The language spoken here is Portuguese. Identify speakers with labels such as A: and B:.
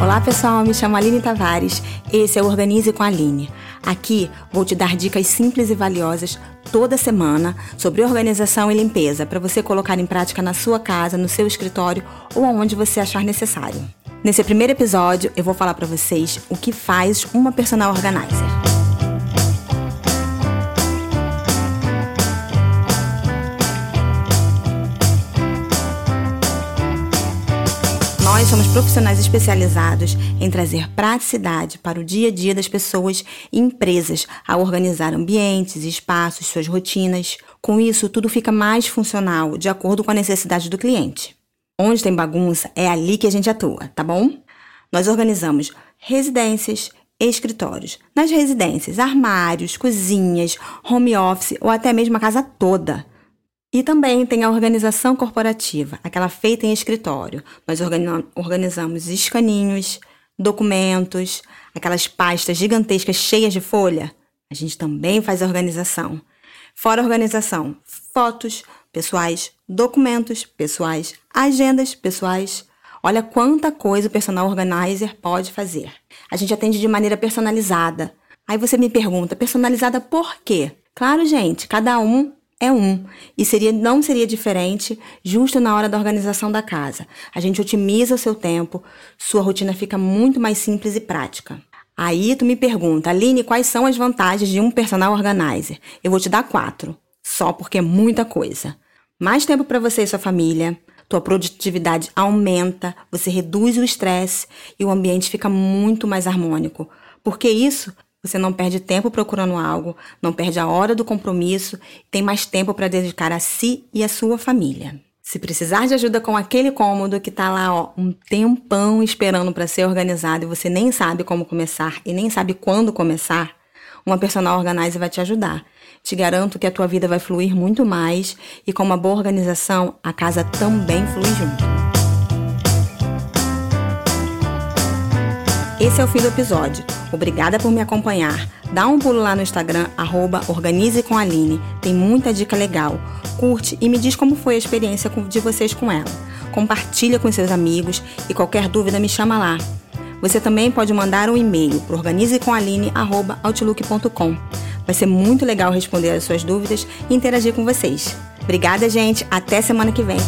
A: Olá pessoal, me chamo Aline Tavares. Esse é o Organize com a Aline. Aqui vou te dar dicas simples e valiosas toda semana sobre organização e limpeza para você colocar em prática na sua casa, no seu escritório ou aonde você achar necessário. Nesse primeiro episódio, eu vou falar para vocês o que faz uma personal organizer. Nós somos profissionais especializados em trazer praticidade para o dia a dia das pessoas e empresas ao organizar ambientes, espaços, suas rotinas. Com isso, tudo fica mais funcional, de acordo com a necessidade do cliente. Onde tem bagunça, é ali que a gente atua, tá bom? Nós organizamos residências, escritórios. Nas residências, armários, cozinhas, home office ou até mesmo a casa toda. E também tem a organização corporativa, aquela feita em escritório. Nós organizamos escaninhos, documentos, aquelas pastas gigantescas cheias de folha. A gente também faz a organização. Fora a organização, fotos pessoais, documentos pessoais, agendas pessoais. Olha quanta coisa o personal organizer pode fazer. A gente atende de maneira personalizada. Aí você me pergunta, personalizada por quê? Claro, gente, cada um é um e seria não seria diferente justo na hora da organização da casa. A gente otimiza o seu tempo, sua rotina fica muito mais simples e prática. Aí tu me pergunta, Aline, quais são as vantagens de um personal organizer? Eu vou te dar quatro, só porque é muita coisa. Mais tempo para você e sua família, tua produtividade aumenta, você reduz o estresse e o ambiente fica muito mais harmônico. Porque isso você não perde tempo procurando algo, não perde a hora do compromisso, tem mais tempo para dedicar a si e a sua família. Se precisar de ajuda com aquele cômodo que está lá ó, um tempão esperando para ser organizado e você nem sabe como começar e nem sabe quando começar, uma personal organizer vai te ajudar. Te garanto que a tua vida vai fluir muito mais e com uma boa organização, a casa também flui junto. Esse é o fim do episódio. Obrigada por me acompanhar. Dá um pulo lá no Instagram, arroba Organize com Aline. Tem muita dica legal. Curte e me diz como foi a experiência de vocês com ela. Compartilha com seus amigos e qualquer dúvida me chama lá. Você também pode mandar um e-mail para organizecomaline.outlook.com. Vai ser muito legal responder as suas dúvidas e interagir com vocês. Obrigada, gente. Até semana que vem.